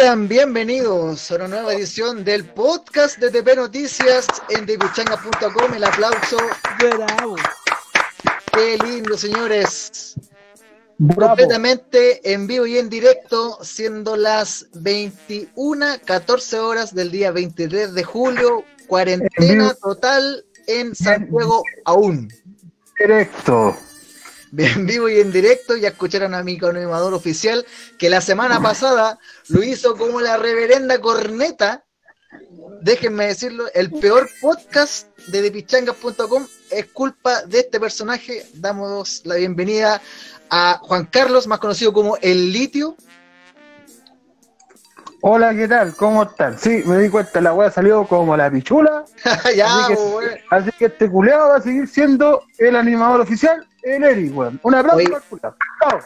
Sean bienvenidos a una nueva edición del podcast de TP Noticias en depichanga.com. El aplauso. Bravo. Qué lindo, señores. Completamente en vivo y en directo, siendo las 21, 14 horas del día 23 de julio. Cuarentena total en Santiago aún. Directo. En vivo y en directo, ya escucharon a mi animador oficial que la semana pasada lo hizo como la reverenda corneta. Déjenme decirlo, el peor podcast de depichangas.com es culpa de este personaje. Damos la bienvenida a Juan Carlos, más conocido como El Litio. Hola, ¿qué tal? ¿Cómo están? Sí, me di cuenta, la weá salió como la pichula. ya, así, que, weón. así que este culeado va a seguir siendo el animador oficial, el Eric, weón. Un aplauso Oye, para.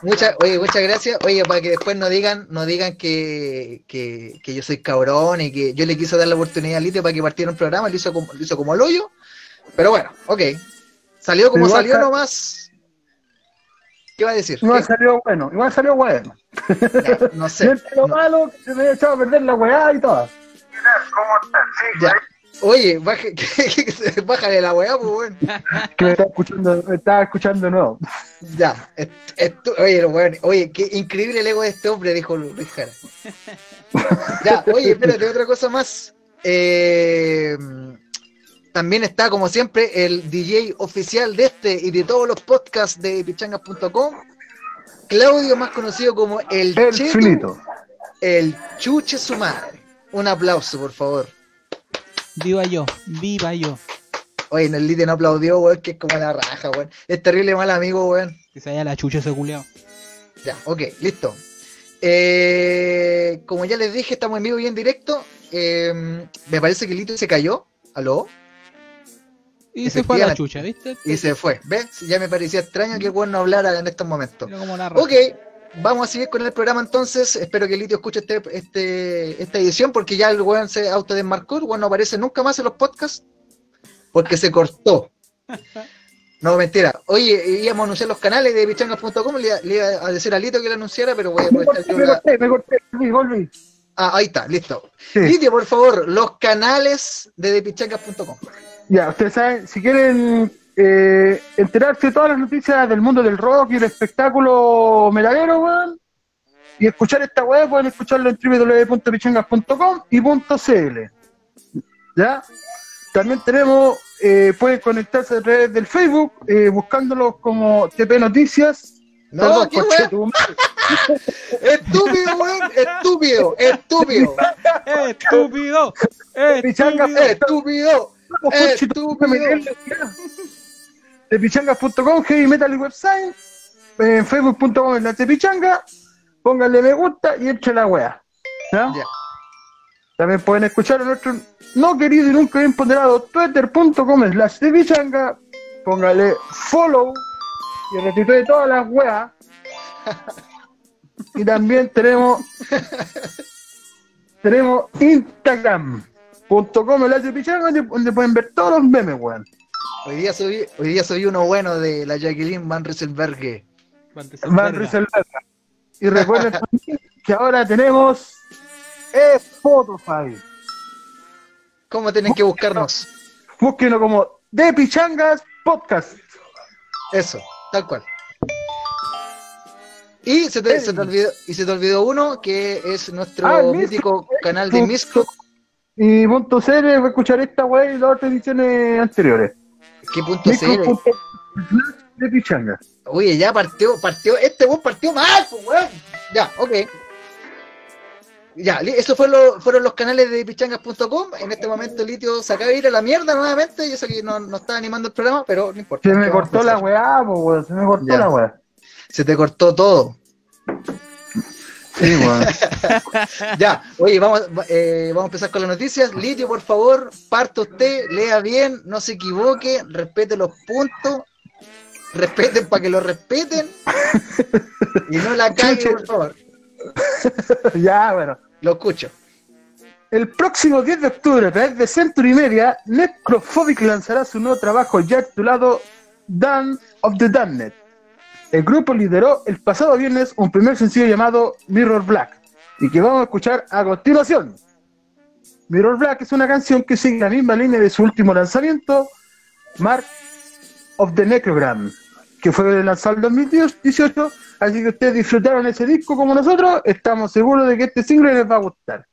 Mucha- oye, muchas gracias. Oye, para que después no digan, no digan que, que, que yo soy cabrón y que yo le quise dar la oportunidad a Litio para que partiera un programa, lo hizo como, lo hizo como el hoyo. Pero bueno, ok. Salió como Igual salió sa- nomás. ¿Qué va a decir? Igual ¿Qué? salió bueno, igual salió bueno. Ya, no sé. Siempre lo no- malo, que se me había echado a perder la weá y todo. ¿Cómo están? Sí, ya. Oye, baje- bájale la weá, pues bueno. que me estaba escuchando, me estaba escuchando nuevo. Ya. oye, weón, oye, qué increíble el ego de este hombre, dijo Luis Jara. Ya, oye, espérate, otra cosa más. Eh, también está, como siempre, el DJ oficial de este y de todos los podcasts de pichangas.com. Claudio, más conocido como el, El Cheto, el Chuche su madre. Un aplauso, por favor. Viva yo, viva yo. Oye, en el Lite no aplaudió, weón, que es como la raja, weón. Es terrible mal amigo, weón. Que se haya la chucha ese culeado. Ya, ok, listo. Eh, como ya les dije, estamos en vivo y en directo. Eh, me parece que Lito se cayó. ¿Aló? Y se fue a la chucha, ¿viste? Y se fue. ¿Ves? Ya me parecía extraño que el weón no hablara en estos momentos. La raja. Ok, vamos a seguir con el programa entonces. Espero que Litio escuche este, este, esta edición porque ya el weón se autodesmarcó. El weón no aparece nunca más en los podcasts porque se cortó. No, mentira. Oye, íbamos a anunciar los canales de pichangas.com. Le, iba- le iba a decir a Lito que lo anunciara, pero voy a Me corté, me corté, me corté, volví, volví. Ah, ahí está, listo. Sí. Litio, por favor, los canales de depichangas.com. Ya, ustedes saben, si quieren eh, enterarse de todas las noticias del mundo del rock y el espectáculo metalero, weón, y escuchar esta web, pueden escucharlo en www.pichangas.com y .cl. ¿Ya? También tenemos, eh, pueden conectarse a través del Facebook, eh, buscándolos como TP Noticias. No, Perdón, qué coche weón. Estúpido, weón. Estúpido, estúpido. ¡Estúpido! Pichanga, ¡Estúpido! Estúpido. Coche pichangas.com, heavy metal y website, en facebook.com la pichanga, pónganle me gusta y echen la wea. ¿ya? Ya. También pueden escuchar a nuestro no querido y nunca bien ponderado twitter.com slash de pichanga, póngale follow y retuitee todas las weas. y también tenemos tenemos instagram.com pichanga donde, donde pueden ver todos los memes, weón. Hoy día subí, hoy día subí uno bueno de la Jacqueline Van Rieselberg. Van. Rieselberg. Y recuerden también que ahora tenemos Spotify. ¿Cómo tienen que buscarnos? Búsquenlo como De Pichangas Podcast. Eso, tal cual. Y se te, se te olvidó, y se te olvidó uno que es nuestro Ah, mítico Misco. canal de Misco. Y punto a escuchar esta web y las otras ediciones anteriores. ¿Qué punto slash De Pichangas. Oye, ya partió, partió, este weón partió mal, pues weón. Ya, ok. Ya, li- eso fue lo- fueron los canales de pichangas.com. En este momento Litio se acaba de ir a la mierda nuevamente. Yo sé que no, no está animando el programa, pero no importa. Se me ¿Qué vamos a cortó la weá, po, weón. Se me cortó Ya. la weá. Se te cortó todo. Sí. Ya, oye, vamos, eh, vamos a empezar con las noticias. Litio, por favor, parta usted, lea bien, no se equivoque, respete los puntos, respeten para que lo respeten y no la cague, por favor. ya, bueno. Lo escucho. El próximo 10 de octubre, a través de Century Media, Necrophobic lanzará su nuevo trabajo ya titulado Dawn of the Damned. El grupo lideró el pasado viernes un primer sencillo llamado Mirror Black, y que vamos a escuchar a continuación. Mirror Black es una canción que sigue la misma línea de su último lanzamiento, Mark of the Necrogram, que fue lanzado en 2018, así que ustedes disfrutaron ese disco como nosotros, estamos seguros de que este single les va a gustar.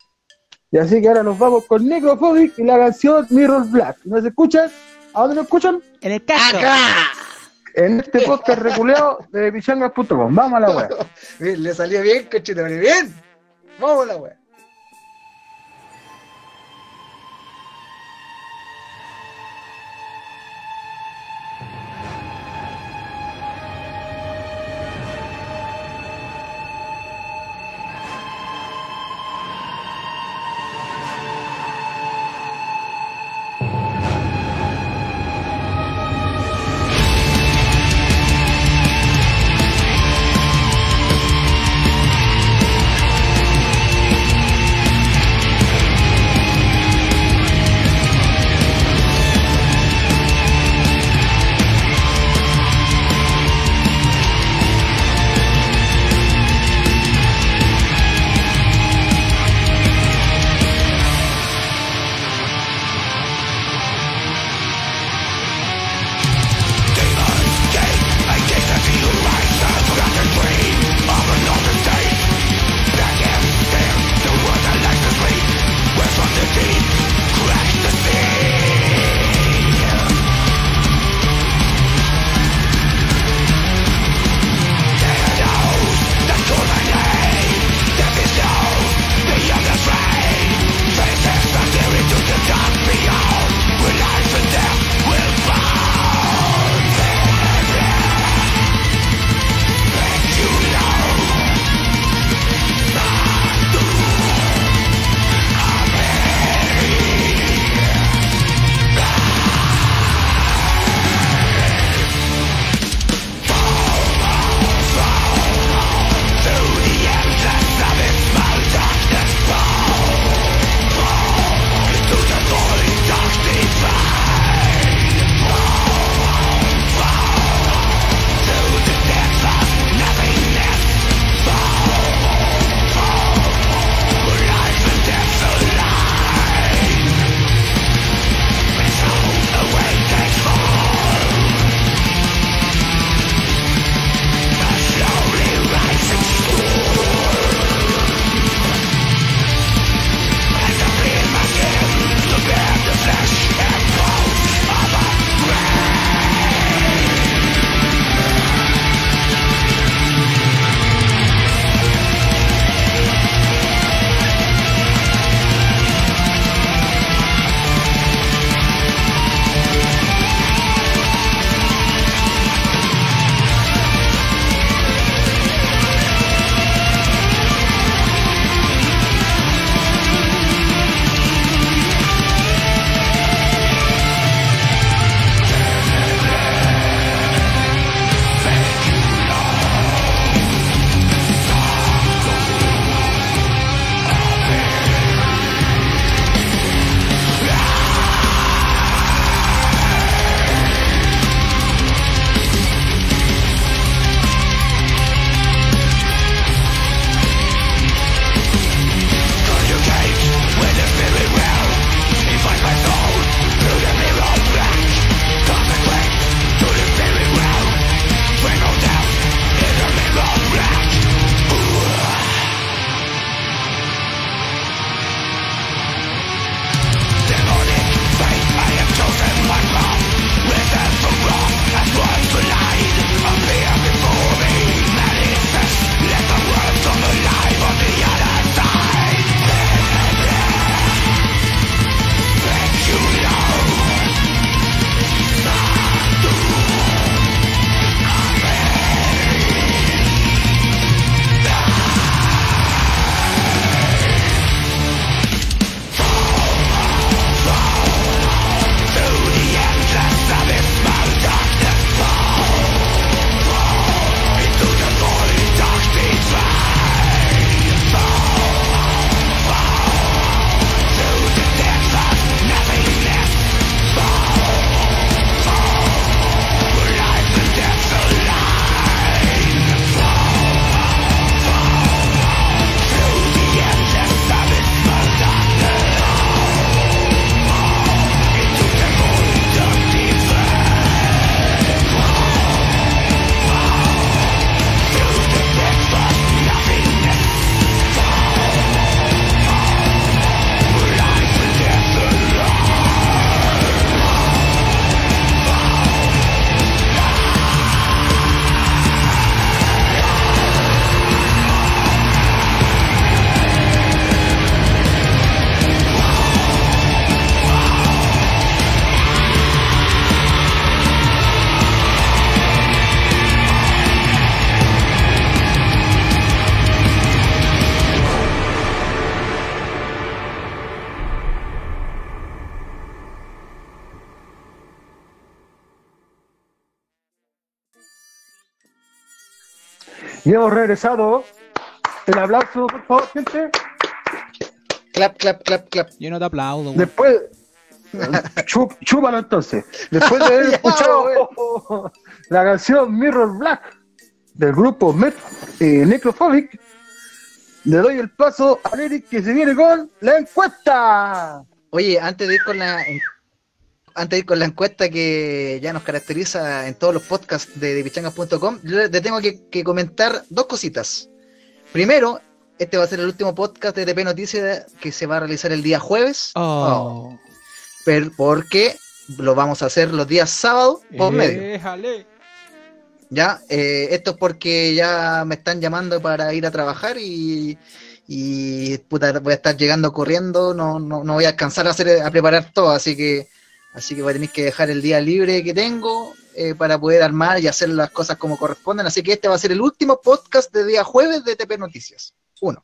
Y así que ahora nos vamos con Necrophobic y la canción Mirror Black. ¿Nos escuchan? ¿A dónde nos escuchan? En el casco. ¡Acá! En este podcast reculeado de pichangas.com. Vamos a la. Bien, Le salió bien, cochito, bien. Vamos a la wea. Y hemos regresado. El aplauso, por favor, gente. Clap, clap, clap, clap. Yo no te aplaudo. Después. Chu- chúpalo entonces. Después de haber escuchado la canción Mirror Black del grupo Met eh, Necrophobic, le doy el paso a Eric que se viene con la encuesta. Oye, antes de ir con la en- antes de ir con la encuesta que ya nos caracteriza en todos los podcasts de yo le le tengo que, que comentar dos cositas. Primero, este va a ser el último podcast de TP Noticias que se va a realizar el día jueves. Oh. pero porque lo vamos a hacer los días sábados por medio. Déjale. Ya, eh, esto es porque ya me están llamando para ir a trabajar y, y puta, voy a estar llegando corriendo, no, no, no voy a alcanzar a hacer a preparar todo, así que así que voy a tener que dejar el día libre que tengo eh, para poder armar y hacer las cosas como corresponden, así que este va a ser el último podcast de día jueves de TP Noticias. Uno.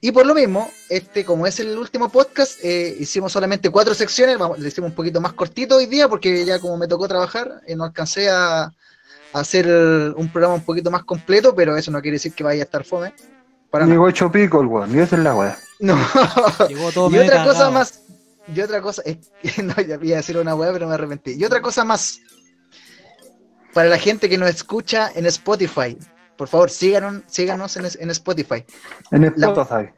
Y por lo mismo, este, como es el último podcast, eh, hicimos solamente cuatro secciones, vamos, le hicimos un poquito más cortito hoy día, porque ya como me tocó trabajar, eh, no alcancé a, a hacer un programa un poquito más completo, pero eso no quiere decir que vaya a estar fome. Para. Llegó hecho pico el weón, y esa es la weá. No. Llegó todo y otra cosa más, y otra cosa, es que no, ya iba a decir una weá, pero me arrepentí. Y otra cosa más, para la gente que nos escucha en Spotify, por favor, síganos, síganos en, en Spotify. En La- Spotify.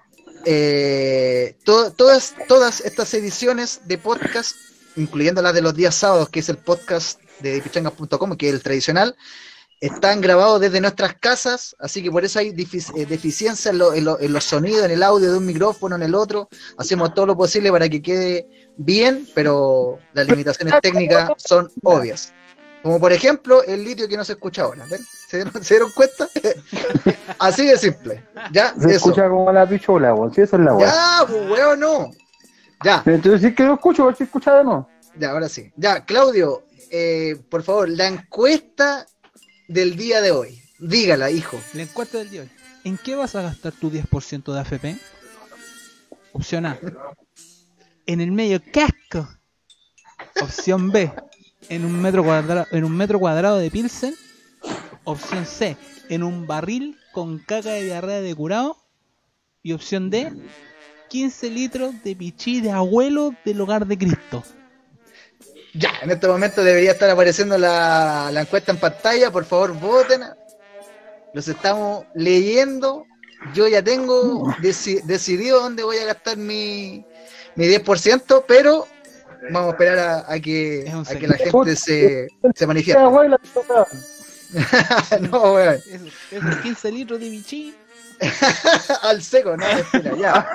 eh, to- todas, todas estas ediciones de podcast, incluyendo las de los días sábados, que es el podcast de pichangas.com, que es el tradicional, están grabados desde nuestras casas, así que por eso hay eh, deficiencia en, lo- en lo- en los sonidos, en el audio de un micrófono, en el otro. Hacemos todo lo posible para que quede bien, pero las limitaciones técnicas son obvias. Como por ejemplo el litio que no se escucha ahora. ¿ven? ¿Se dieron, ¿se dieron cuenta? Así de simple. Ya, Se eso. escucha como la pichola, weón. Sí, esa es la weá. Ya, pues, weón, no. Ya, Entonces sí que lo escucho, a ver si escucha de nuevo. ya, ahora sí. Ya, Claudio, eh, por favor, la encuesta del día de hoy. Dígala, hijo. La encuesta del día. de hoy. ¿En qué vas a gastar tu 10% de AFP? Opción A. En el medio casco. Opción B. En un metro cuadrado, en un metro cuadrado de Pilsen. Opción C. En un barril con caca de diarrea de curado. Y opción D. 15 litros de pichí de abuelo del hogar de Cristo. Ya, en este momento debería estar apareciendo la, la encuesta en pantalla. Por favor, voten. Los estamos leyendo. Yo ya tengo deci- decidido dónde voy a gastar mi, mi 10%, pero vamos a esperar a, a que, a la gente se, manifieste. no, weón. Eso, esos 15 litros de pichí. Al seco, no, espera, ya.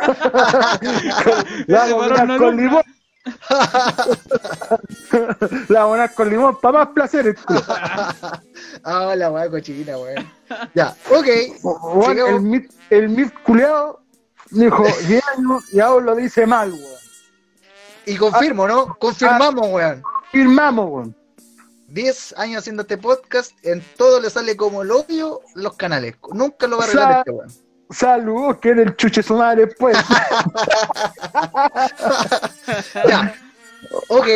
Vamos no con limón. La vamos a poner con limón para más placeres. Ah, la weá cochina, weón. Ya, ok. El mit, el mit culeado dijo 10 años y ahora lo dice mal, weón. Y confirmo, ¿no? Confirmamos, weón. Firmamos, weón. 10 años haciendo este podcast, en todo le sale como el odio los canales. Nunca lo va a arreglar Sa- este weón. Saludos, que era el chuche su madre, pues. Ya. Ok,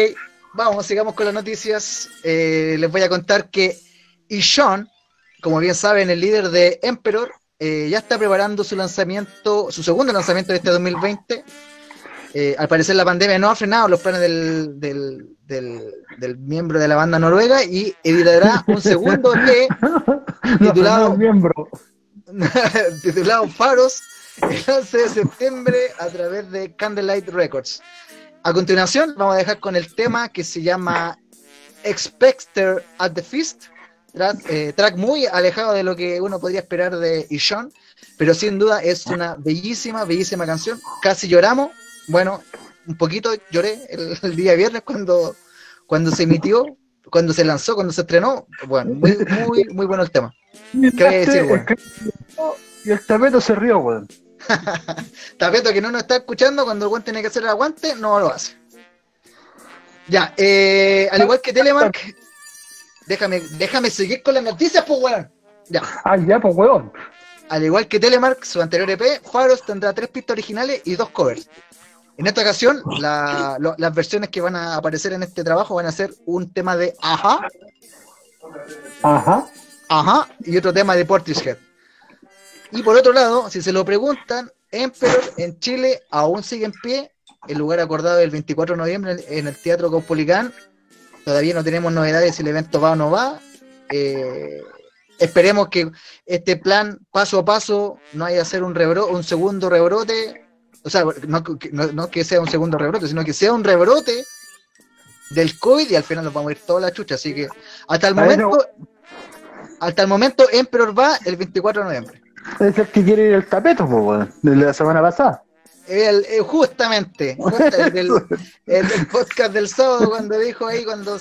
vamos, sigamos con las noticias. Eh, les voy a contar que Ishon, como bien saben, el líder de Emperor, eh, ya está preparando su lanzamiento, su segundo lanzamiento de este 2020. Eh, al parecer la pandemia no ha frenado los planes del, del, del- del miembro de la banda noruega y editará un segundo No, titulado no, miembro. titulado Faros el 11 de septiembre a través de Candlelight Records. A continuación, vamos a dejar con el tema que se llama Expecter at the Feast, track, eh, track muy alejado de lo que uno podría esperar de Ishon, pero sin duda es una bellísima, bellísima canción. Casi lloramos, bueno, un poquito lloré el, el día viernes cuando, cuando se emitió, cuando se lanzó, cuando se estrenó. Bueno, muy, muy, muy bueno el tema. ¿Qué voy a decir, weón? Y el tapeto se rió, weón. Tapeto que no nos está escuchando, cuando el weón tiene que hacer el aguante, no lo hace. Ya, eh, al igual que Telemark, déjame, déjame seguir con las noticias, pues weón. Ya, Ah, ya, pues, weón. al igual que Telemark, su anterior EP, Faros tendrá tres pistas originales y dos covers. En esta ocasión, la- lo- las versiones que van a aparecer en este trabajo van a ser un tema de Aja, Ajá. Ajá, y otro tema de Portishead. Y por otro lado, si se lo preguntan, Emperor en Chile aún sigue en pie, el lugar acordado el 24 de noviembre en el Teatro Caupolicán. Todavía no tenemos novedades si el evento va o no va. Eh, esperemos que este plan, paso a paso, no haya ser un, rebro un segundo rebrote. O sea, no, no, no que sea un segundo rebrote, sino que sea un rebrote del COVID y al final nos vamos a ir toda la chucha. Así que hasta el momento, hasta el momento, Emperor va el 24 de noviembre. Es el que quiere ir al tapeto, weón, de la semana pasada. El, el- justamente, justa- el, del- el podcast del sábado cuando dijo ahí cuando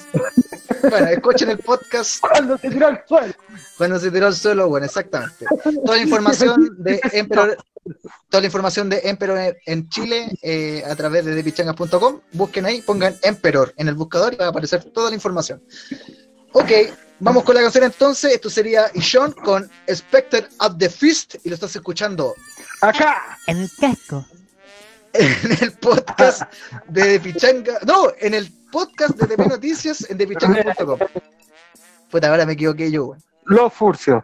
bueno, escuchen el podcast Cuando se tiró al suelo. cuando se tiró al suelo, bueno, exactamente. Toda la información de Emperor, toda la información de Emperor en, Chile eh, a través de depichangas.com, busquen ahí, pongan Emperor en el buscador y va a aparecer toda la información. Ok, vamos con la canción entonces. Esto sería Ishon con Spectre of the Fist y lo estás escuchando Acá. En el casco. en el podcast de Depichanga. No, en el podcast de DP Noticias en depichangas.com. Puta, ahora me equivoqué yo. Los furcios.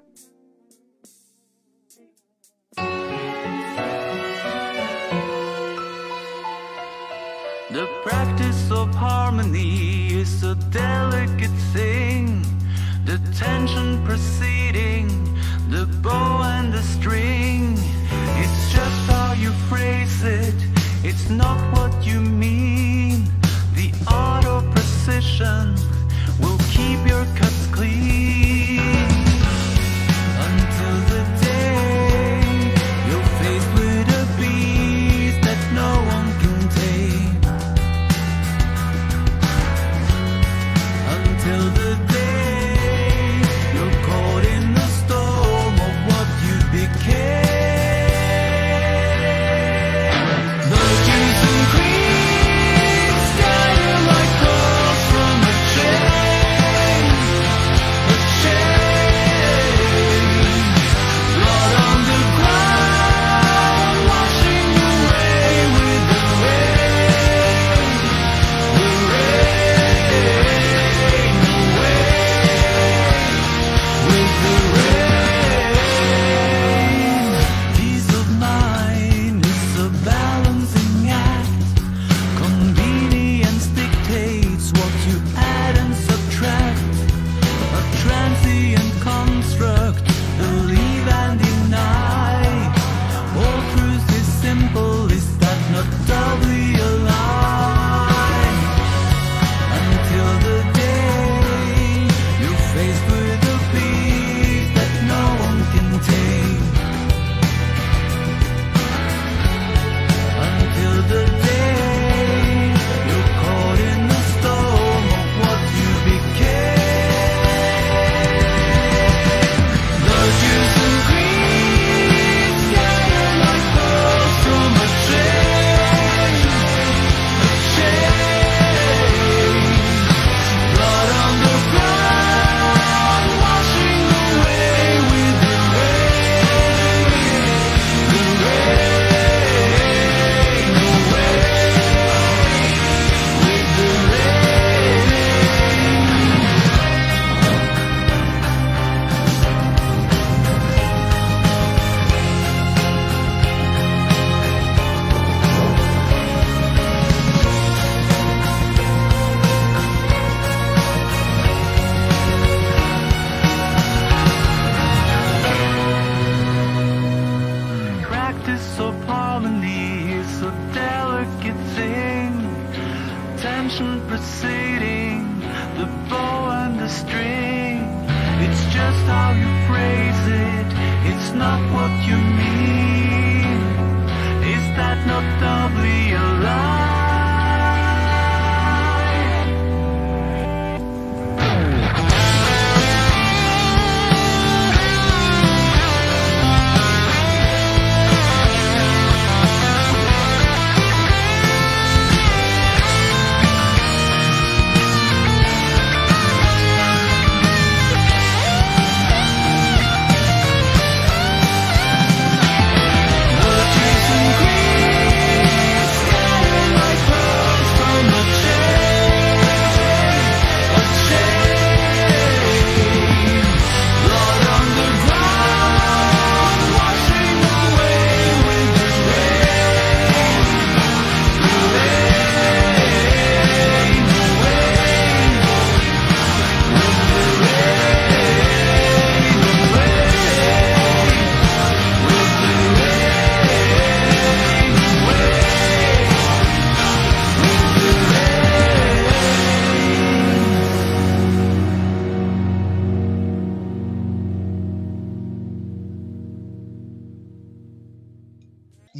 Practice of harmony is a delicate thing. The tension preceding the bow and the string. It's just how you phrase it, it's not what you mean. The art of precision will keep your cuts clean.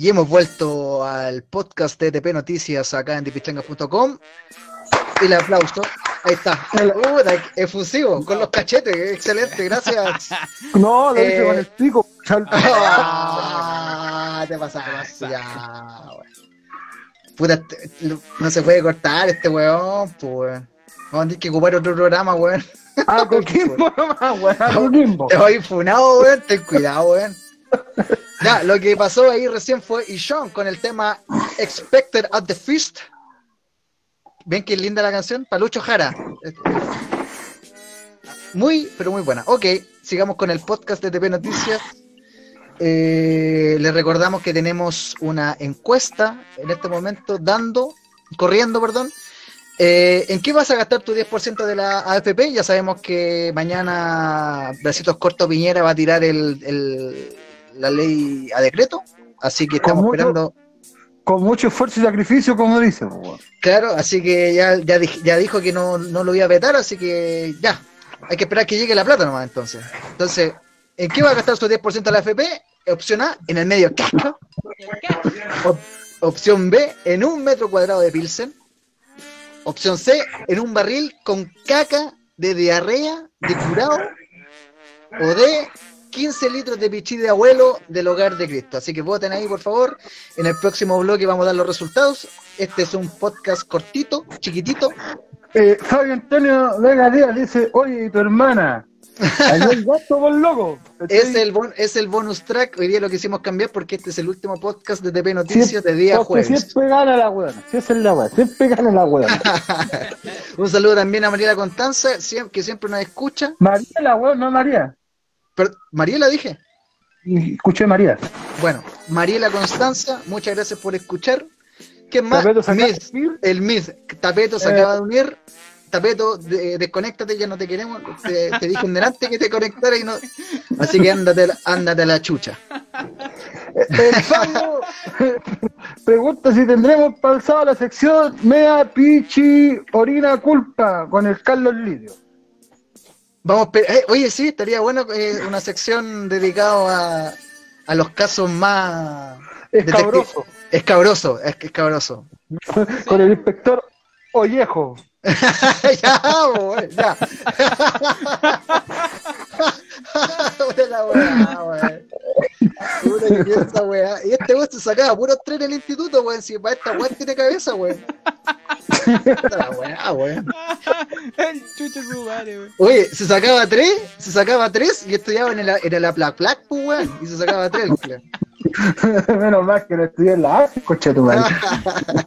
Y hemos vuelto al podcast de TP Noticias acá en dipichanga.com. Y el aplauso. Ahí está. Puta, efusivo, con los cachetes. Excelente, gracias. No, lo Eh, hice con el pico. Ah, te pasaste. Ya. Puta, no se puede cortar este weón, pues. Vamos a tener que ocupar otro programa, weón. A Coquimbo nomás, weón. Coquimbo. Te voy funado, weón. Ten cuidado, weón. Ya, lo que pasó ahí recién fue Ishon con el tema Expected at the Feast. ¿Ven qué linda la canción? Palucho Jara. Muy, pero muy buena. Ok, sigamos con el podcast de TP Noticias. Eh, les recordamos que tenemos una encuesta en este momento dando, corriendo, perdón. Eh, ¿En qué vas a gastar tu 10% de la AFP? Ya sabemos que mañana Bracitos Corto Piñera va a tirar el- la ley a decreto, así que estamos mucho- esperando. Con mucho esfuerzo y sacrificio, como dice. Claro, así que ya, ya, dij- ya dijo que no, no lo iba a vetar, así que ya, hay que esperar que llegue la plata nomás entonces. Entonces, ¿en qué va a gastar su 10% de la AFP? Opción A, en el medio casco. Op- opción B, en un metro cuadrado de Pilsen. Opción C, en un barril con caca de diarrea de curado. O D, 15 litros de pichí de abuelo del hogar de Cristo. Así que voten ahí, por favor. En el próximo bloque vamos a dar los resultados. Este es un podcast cortito, chiquitito. Eh, Fabio Antonio Vega Díaz dice, oye, ¿y tu hermana? Hay gato por loco. Es el, bon- es el bonus track. Hoy día lo quisimos cambiar porque este es el último podcast de TP Noticias de día jueves. siempre gana la weón. Si esa es la weón. Siempre gana la weón. Un saludo también a Mariela Constanza, que siempre nos escucha. María la weón, no María. Per- Mariela dije. Escuché María. Bueno, Mariela Constanza, muchas gracias por escuchar. ¿Qué más? El Miss, Tapeto se Eh. acaba de unir. Tapeto, de- desconéctate, ya no te queremos. Te, te dije en delante que te conectara y no. Así que ándate, ándate a la chucha. El Fabio pregunta si tendremos pasado la sección Mea Pichi Orina Culpa con el Carlos Lidio. Vamos, eh, oye, sí, estaría bueno eh, una sección dedicada a, a los casos más Escabroso. escabroso, es que escabroso. Con el inspector Ollejo. ya, wey, ya. Puta la weá, wey. Puta que piensa, weá. Y este weón se sacaba puros tres en el instituto, weón. Si para esta weá tiene cabeza, weón. La weón. El chucho su madre, weón. Oye, se sacaba tres, se sacaba tres y estudiaba en el, en Aplac Plac, pues, weón. Y se sacaba tres. Menos mal que no estudié en la AFI, coche tu madre.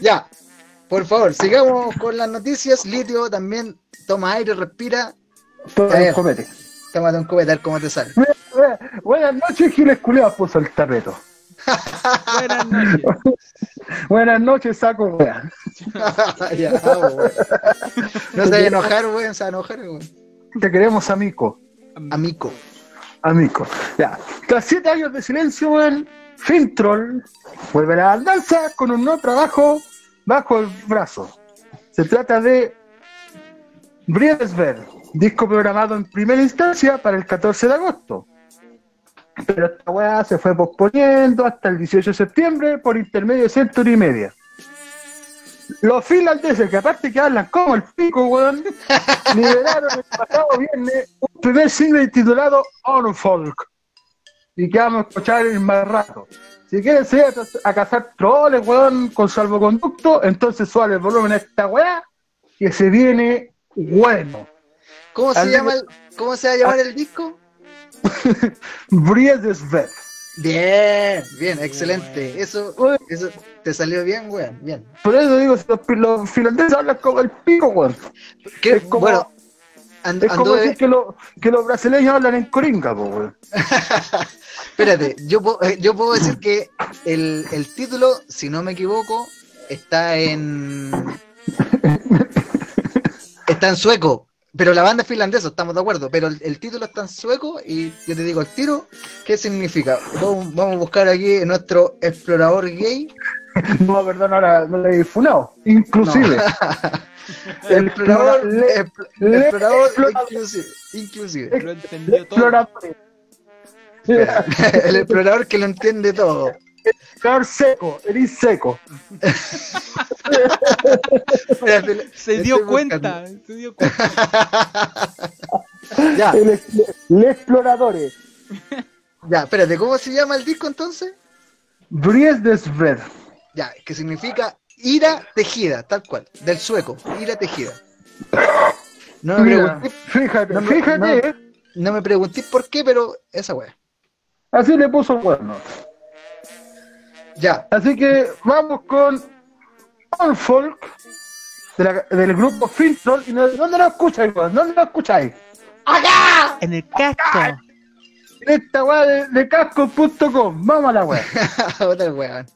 Ya, por favor, sigamos con las noticias. Litio también toma aire, respira. Todo Eh. el comete. Tómate un cubete, a ver cómo te sale. Buenas noches, Giles Culeados, puso el tapeto. Buenas noches. Buenas noches, saco wea. ya, weón. No se enojar, weón, se enojar, weón. Te queremos, amigo. Amico. Amigo. Ya. Tras siete años de silencio, weón, Fintroll vuelve a la danza con un nuevo trabajo bajo el brazo. Se trata de Briesberg, disco programado en primera instancia para el 14 de agosto. Pero esta weá se fue posponiendo hasta el 18 de septiembre por intermedio de Century y Media. Los finlandeses, que aparte que hablan como el pico, weón, liberaron el pasado viernes un primer single titulado Onfolk. Y que vamos a escuchar en más rato. Si quieren seguir a, cazar troles, weón, con salvoconducto, entonces suave el volumen a esta weá, que se viene bueno. ¿Cómo se Al- llama el, cómo se va a llamar el disco? Briesberg. Bien, bien, excelente. Eso, eso te salió bien, weón, bien. Por eso digo, si los, los finlandeses hablan como el pico, weón. ¿Qué- Es como- bueno, and- Es como decir que, lo- que los brasileños hablan en coringa, po, weón. espérate, yo, puedo- eh, yo puedo decir que el, el título, si no me equivoco, está en. Está en sueco, pero la banda es finlandesa, estamos de acuerdo. Pero el, el título está en sueco y yo te digo al tiro, ¿qué significa? Vamos, vamos a buscar aquí en nuestro explorador gay. No, perdón, ahora no le he funado. Inclusive. El explorador, explora- expl- le- explorador explorador. inclusive. inclusive. Lo entendió todo. El explorador que lo entiende todo. Cabrón seco, eres seco. Se dio cuenta, se dio cuenta. Ya, El, el exploradores. ya, espérate, ¿cómo se llama el disco entonces? Bries des Red. Ya, que significa ira tejida, tal cual, del sueco, ira tejida. No me pregunté, fíjate, no me- fíjate, no- eh, no me pregunté por qué, pero esa wea. así le puso el cuerno. Ya, Así que vamos con All Folk de la- del grupo Fintroll. ¿Y no- ¿Dónde lo escucháis, weón? ¿Dónde lo escucháis? En el casco. En esta weá de, de casco.com. Vamos a la weá. otra weón.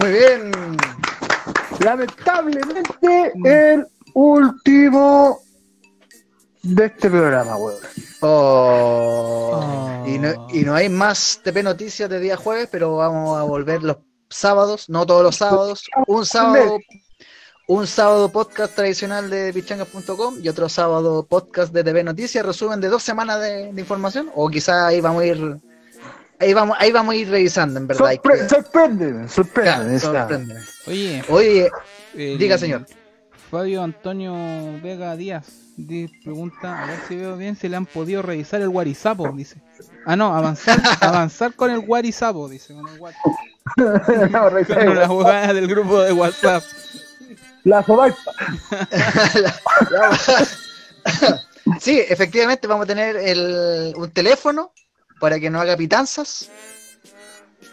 Muy bien. Lamentablemente, el último de este programa, weón. Oh. Oh. Y, no, y no hay más TP Noticias de día jueves, pero vamos a volver los sábados, no todos los sábados. Un sábado, un sábado podcast tradicional de pichangas.com y otro sábado podcast de TV Noticias, resumen de dos semanas de, de información. O quizá ahí vamos a ir. Ahí vamos, ahí vamos a ir revisando, en verdad. hay que- Sorpre- sorpréndeme, sorpréndeme. Claro, está. sorpréndeme. Oye, Oye, el- diga señor. Fabio Antonio Vega Díaz pregunta, a ver si veo bien, si le han podido revisar el Guarizapo, dice. Ah, no, avanzar, avanzar con el Guarizapo, dice, con el WhatsApp. No, Con la jugada del grupo de WhatsApp. La Sodaipa. sí, efectivamente vamos a tener el- un teléfono para que no haga pitanzas.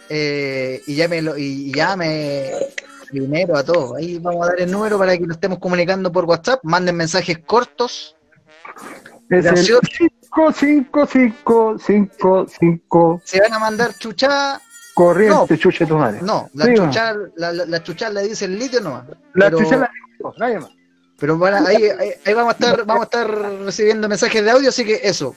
Eh, y llame lo- y llame dinero a todos. Ahí vamos a dar el número para que lo estemos comunicando por WhatsApp. Manden mensajes cortos. Es el Gracioso. 55555 Se van a mandar chuchá. corriente, chuche tu madre. No, la Sí, chuchá, la, la, la la dice el litio nomás. La Pero- chuche la nadie más. Pero para, ahí, ahí, ahí vamos a estar, vamos a estar recibiendo mensajes de audio, así que eso.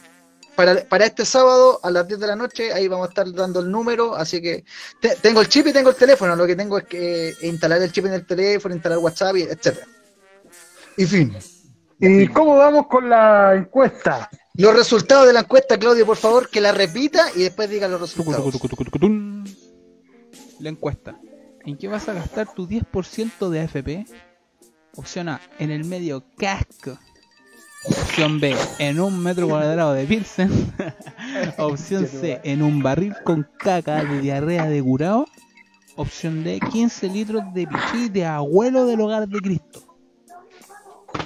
Para, para este sábado a las 10 de la noche, ahí vamos a estar dando el número, así que te- tengo el chip y tengo el teléfono, lo que tengo es que instalar el chip en el teléfono, instalar WhatsApp, y etcétera. Y fin. ¿Y cómo vamos con la encuesta? Los resultados de la encuesta, Claudio, por favor, que la repita y después diga los resultados. La encuesta. ¿En qué vas a gastar tu 10% de AFP? Opción A, en el medio casco. Opción B, en un metro cuadrado de Pilsen. Opción C, en un barril con caca de diarrea de curao. Opción D, 15 litros de pichí de abuelo del hogar de Cristo.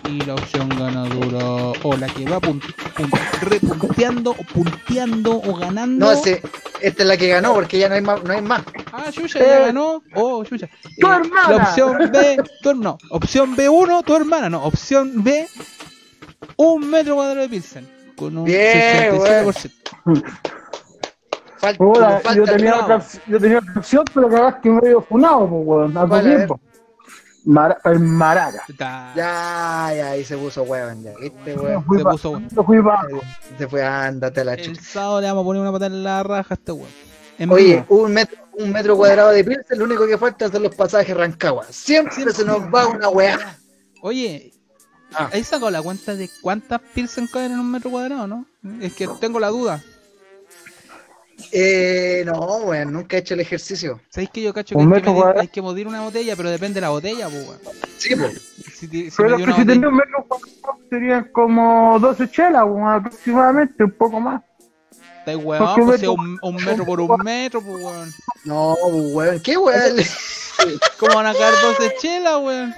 Y la opción ganadora, o la que va pun- pun- repunteando, o punteando o ganando. No, ese- esta es la que ganó, porque ya no hay más. No hay más. Ah, Yuya ya Eh, ganó. Oh, Yuya. ¡Tu hermana! La opción B, tu, no. Opción B1, tu hermana. No, opción B, un metro cuadrado de Pilsen. Con un Bien, 67%. Falta, Puta, falta yo, el tenía otra, yo tenía otra opción, pero cagaste medio funado, pues, weón. A tu ¿Cuál, a ver? tiempo. Mara- el Maraca. Ya, ya, ahí se puso hueón, ya. ¿Viste, Yo weón? se pa- puso bueno. yo fui pa- Se fue, ándate a la El chucha. sábado le vamos a poner una patada en la raja a este weón. En Oye, un metro, un metro cuadrado de Pilsen, lo único que falta son los pasajes Rancagua. Siempre se nos va una weá. Oye, Ah. ¿has sacado la cuenta de cuántas Pilsen caen en un metro cuadrado, no? Es que tengo la duda. Eh, no, weón, nunca he hecho el ejercicio. ¿Sabéis que yo cacho que hay que, medir, hay que medir una botella, pero depende de la botella, pues, weón. Sí, po. Si, si Pero que si tenía un metro cuadrado serían como 12 chelas, weón, aproximadamente, un poco más. Estáis weón, pues metro- un, un metro por un metro, pues weón. No, weón, ¿qué weón? ¿Cómo van a caer 12 chelas, weón?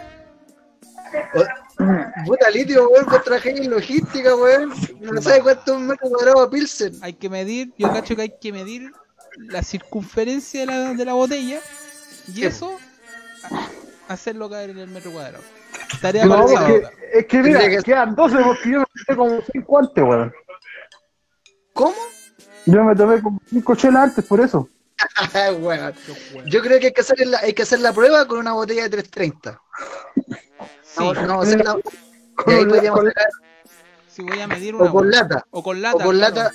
Puta litio, weón, trabajás en logística, weón. No sabes cuánto es un metro cuadrado de Pilsen. Hay que medir, yo cacho que hay que medir la circunferencia de la, de la botella y eso a- hacerlo caer en el metro cuadrado. Tarea No, para es que mira, que- quedan 12 porque yo me tomé como 5 antes, weón. ¿Cómo? Yo me tomé como 5 chelas antes, por eso. Ah, weón. Yo creo que hay que, hacer la, hay que hacer la prueba con una botella de 330. Sí, No, ahí podríamos sacar, si voy a medir una o con lata. o con lata, o con claro. lata,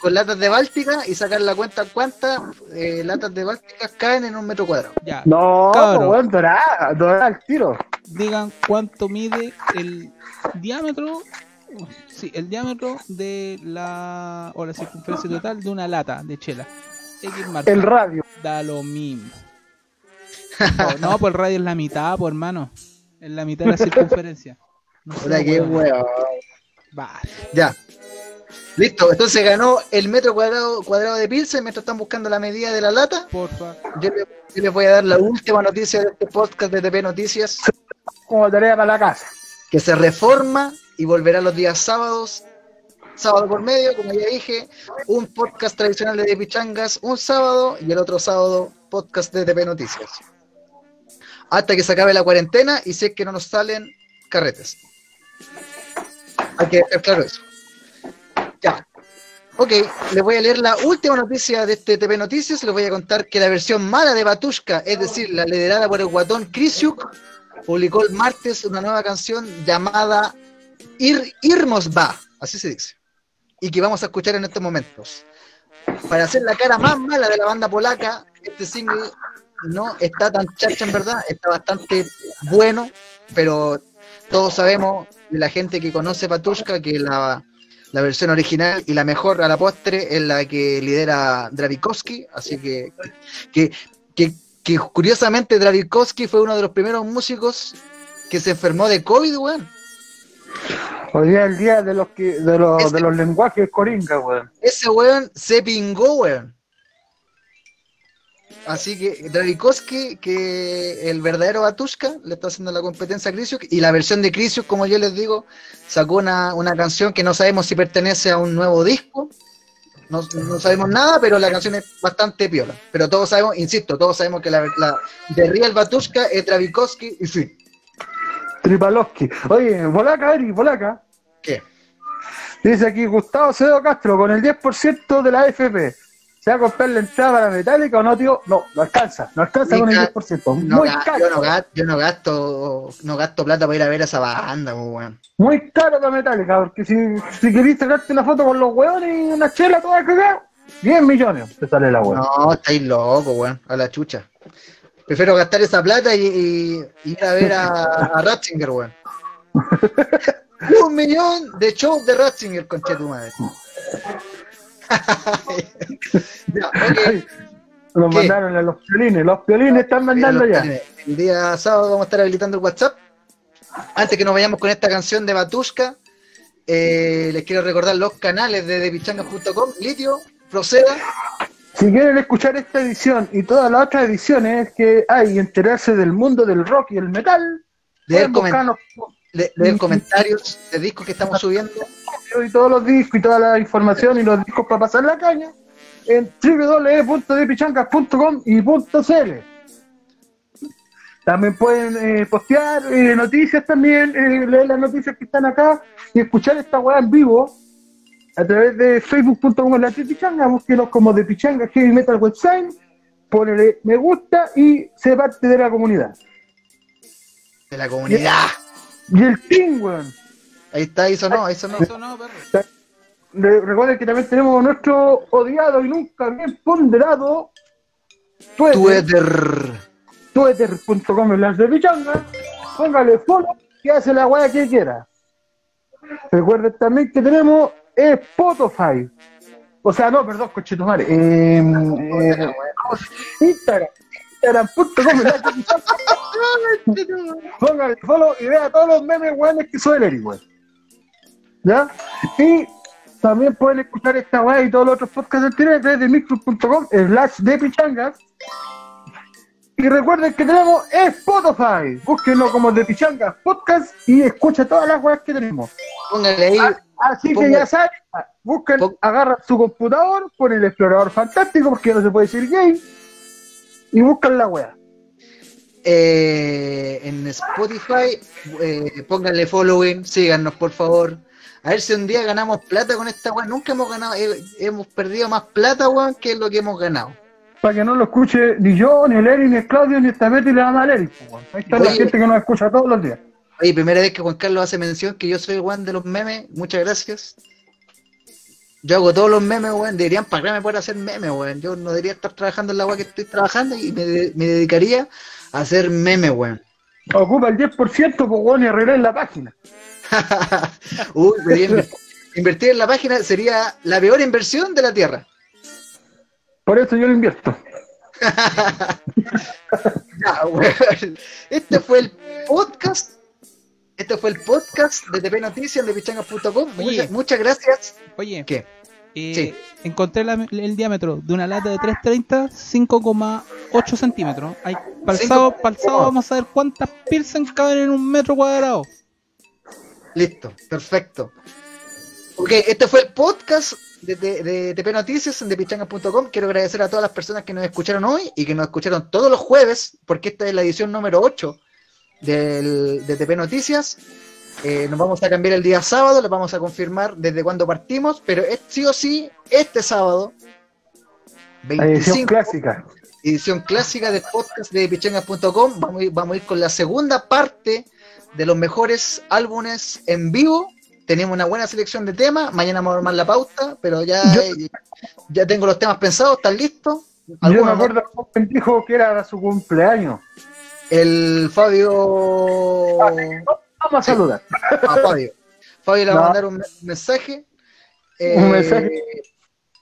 con latas de Báltica y sacar la cuenta cuántas eh, latas de Báltica caen en un metro cuadrado. Ya, No, Cabro. weón, dorada, dorada al tiro. digan cuánto mide el diámetro sí, el diámetro de la o la circunferencia total de una lata de chela X marca El radio. da lo mismo no, no, pues el radio es la mitad pues hermano es la mitad de la circunferencia no sé, Puta, qué. Vale. Ya. Listo, entonces ganó el metro cuadrado, cuadrado de Pilsen mientras están buscando la medida de la lata. porfa Yo, le- yo les voy a dar la última noticia de este podcast de TP Noticias, Como tarea para la casa. que se reforma y volverá los días sábados, sábado por medio, como ya dije, un podcast tradicional de Pichangas un sábado y el otro sábado podcast de TP Noticias. Hasta que se acabe la cuarentena y si es que no nos salen carretes. Hay que dejar claro eso. Ya. Ok, les voy a leer la última noticia de este TP Noticias. Les voy a contar que la versión mala de Batushka, es decir, la liderada por el guatón Krisiuk, publicó el martes una nueva canción llamada Ir Irmos Va, así se dice, y que vamos a escuchar en estos momentos. para hacer la cara más mala de la banda polaca, este single no está tan chacha en verdad, está bastante bueno, pero todos sabemos, la gente que conoce Patushka, que la, la versión original y la mejor a la postre es la que lidera Dravikovsky, así que, que, que, que curiosamente Dravikovsky fue uno de los primeros músicos que se enfermó de COVID, weón. Hoy día es el día de los, que, de los, Ese- de los lenguajes coringa, weón. Ese weón se pingó, weón. Así que Dravikovsky, que el verdadero Batushka, le está haciendo la competencia a Crisius. Y la versión de Crisius, como yo les digo, sacó una, una canción que no sabemos si pertenece a un nuevo disco. No, no sabemos nada, pero la canción es bastante piola. Pero todos sabemos, insisto, todos sabemos que la, la de Real Batushka es Dravikovsky y fin. Tripalowski. Oye, Volaca, Eri, Volaca. ¿Qué? Dice aquí Gustavo Cedo Castro con el 10% de la AFP. ¿Se va a comprar la entrada para Metallica o no, tío? No, no alcanza. No alcanza con el ca- 10%. No Muy caro. yo, no gasto, yo no gasto, no gasto plata para ir a ver a esa banda, pues, weón. Muy caro para Metallica, porque si, si querés sacarte una foto con los hueones y una chela toda cagada, 10 millones te sale la hueá. No, estáis loco, weón, a la chucha. Prefiero gastar esa plata y, y- y ir a ver a, a Ratzinger, weón. Un millón de shows de Ratzinger, conche tu madre. Ya, ok. Los ¿Qué? mandaron a los piolines, los piolines están mandando ya. El día sábado vamos a estar habilitando el WhatsApp. Antes que nos vayamos con esta canción de Batushka, eh, les quiero recordar los canales de depichanga.com. Litio, proceda. Si quieren escuchar esta edición y todas las otras ediciones que hay y enterarse del mundo del rock y el metal, Leer, pueden comen- buscarnos le- leer comentarios de discos que estamos subiendo. Y todos los discos y toda la información y los discos para pasar la caña en www.depichancas.com y .cl. También pueden eh, postear eh, noticias también, eh, leer las noticias que están acá y escuchar esta weá en vivo a través de facebook.com la Pichanga, búsquenos como de Pichanga Heavy Metal Website, ponele me gusta y sé parte de la comunidad. De la comunidad. Y el team, weón. Ahí está, ahí sonó, ahí sonó. Eso no, perro. Re- Recuerden que también tenemos nuestro odiado y nunca bien ponderado Twitter, Twitter. twitter.com en las de pichanga. Póngale follow y hace la weá que quiera. Recuerden también que tenemos Spotify. O sea, no, perdón, cochetumare. Eh, eh, Instagram. Instagram.com en las de pichanga. Póngale follow y vea todos los memes weones que sube el Eric. ¿Ya? Y también pueden escuchar esta weá y todos los otros podcasts anteriores desde micro.com slash de pichangas. Y recuerden que tenemos Spotify. Búsquenlo como de pichangas podcast y escucha todas las weas que tenemos. Póngale ahí. Así que ya saben, busquen, agarran su computador, ponen el explorador fantástico porque no se puede decir gay y buscan la wea. eh, en Spotify, eh, pónganle following, síganos por favor. A ver si un día ganamos plata con esta weón. Nunca hemos ganado, eh, hemos perdido más plata, weón, que lo que hemos ganado. Para que no lo escuche ni yo, ni el Eric, ni el Claudio, ni esta Betty la mamá del Eric. weón. Ahí está la gente que nos escucha todos los días. Oye, primera vez que Juan Carlos hace mención que yo soy el weón de los memes. Muchas gracias. Yo hago todos los memes, weón. Deberían pagarme por hacer memes, weón. Yo no debería estar trabajando en la weá que estoy trabajando y me, de- me dedicaría a hacer memes, weón. Ocupa el 10%, pues weón, y arreglar la página. Uy, invertir. En la página sería la peor inversión de la tierra. Por eso yo lo invierto. Este fue el podcast. Este fue el podcast de TP Noticias de pichangas.com. Muchas, muchas gracias. Oye, ¿Qué? eh, Sí. encontré la- el diámetro de una lata de 330, 5,8 centímetros. Hay, para el Cinco- sábado, para el sábado vamos a ver cuántas Pilsen caben en un metro cuadrado. Listo, perfecto. Ok, este fue el podcast de, de, de TP Noticias de pichangas.com. Quiero agradecer a todas las personas que nos escucharon hoy y que nos escucharon todos los jueves, porque esta es la edición número 8 del, de TP Noticias. Eh, nos vamos a cambiar el día sábado, les vamos a confirmar desde cuándo partimos, pero es, sí o sí, este sábado, La edición 25, clásica. edición clásica del podcast de pichangas.com. Vamos, vamos a ir con la segunda parte de los mejores álbumes en vivo tenemos una buena selección de temas. Mañana vamos a armar la pauta, pero ya, Yo- eh, ya tengo los temas pensados, ¿están listos? Yo me acuerdo que dijo que era su cumpleaños. El Fabio. Vamos a saludar. a Fabio. Fabio le va a mandar un me- mensaje. eh, Un mensaje.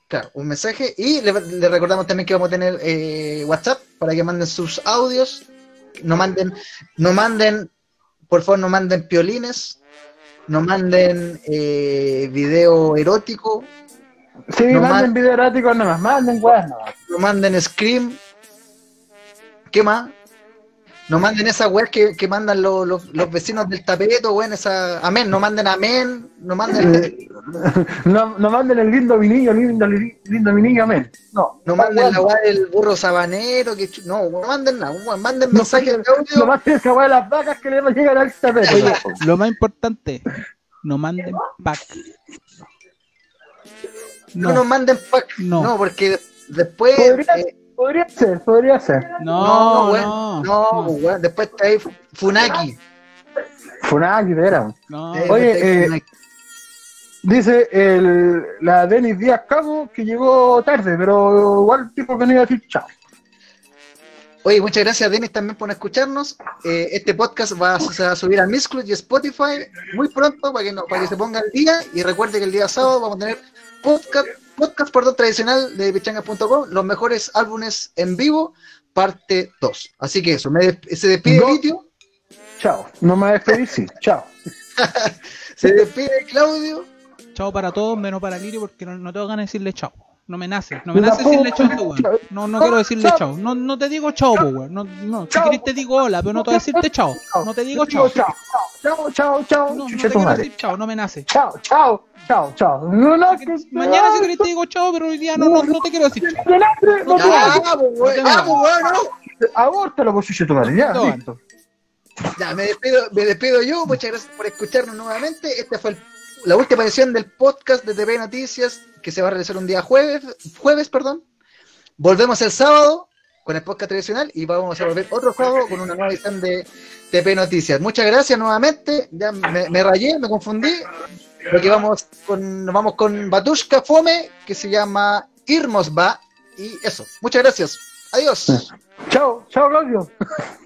Claro, un mensaje. Y le, le recordamos también que vamos a tener eh, WhatsApp para que manden sus audios. No manden, no manden, por favor, no manden piolines. No manden eh, video erótico. Sí, No manden man- video eróticos nomás, manden weas nomás. No manden scream. ¿Qué más? No manden esas weas que, que mandan los, los, los vecinos del tapeto, weón, esa. Amén, no manden amén, no manden. Eh, no, no manden el lindo mi niño, lindo, lindo mi niño, amén. No, No manden la weá del burro sabanero, que chu- no, no manden nada, weón, manden No, mensajes de No audio. manden esa wea de las vacas que le llegan al tapete. Oye, lo más importante, no manden pack. No, nos No, manden pack, No. no, porque después. Podría, eh, podría ser, podría ser. no, no, weón, no, no, no, weón, después está ahí Funaki. Funaki, vera. no. Eh, Oye, eh, Funaki. Dice el, la Denis Díaz Cabo que llegó tarde, pero igual dijo que no iba a decir chao. Oye, muchas gracias, Denis, también por escucharnos. Eh, este podcast va a, se va a subir a Miss Club y Spotify muy pronto para que, no, para que se ponga al día. Y recuerde que el día sábado vamos a tener podcast, podcast perdón, tradicional de pichanga.com, los mejores álbumes en vivo, parte 2. Así que eso, me des- se despide No. Vitio, Chao. No me despedir, sí. Chao. se despide Claudio. Chao para todos, menos para Lirio, porque no, no tengo ganas de decirle chao. No me nace, no me Yo nace decirle chao, weón. No, no quiero decirle chao. No, no te digo chao, po, weón. No, no. Si querés te digo hola, pero no te voy a decirte chao. No te digo chao. Chao, chao, chao, chao. No, no te quiero decir chao, no me nace. Chao, chao, chao, chao. No, no, que- Mañana si querés te digo chao, pero hoy día no, no, no te quiero decir chao. No, no, no, Ya, no. pues, weón, pues, no. Abórtalo, chucha tu madre. Ya, listo. Ya, me despido, me despido yo. Muchas gracias por escucharnos nuevamente. Esta fue el- la última edición del podcast de TV Noticias que se va a realizar un día jueves, jueves, perdón. Volvemos el sábado con el podcast tradicional y vamos a volver otro sábado con una nueva edición de TP Noticias. Muchas gracias nuevamente. Ya me, me rayé, me confundí. Porque vamos con, nos vamos con Batushka Fome, que se llama Irmos Va. Y eso. Muchas gracias. Adiós. Chao, chao, Claudio.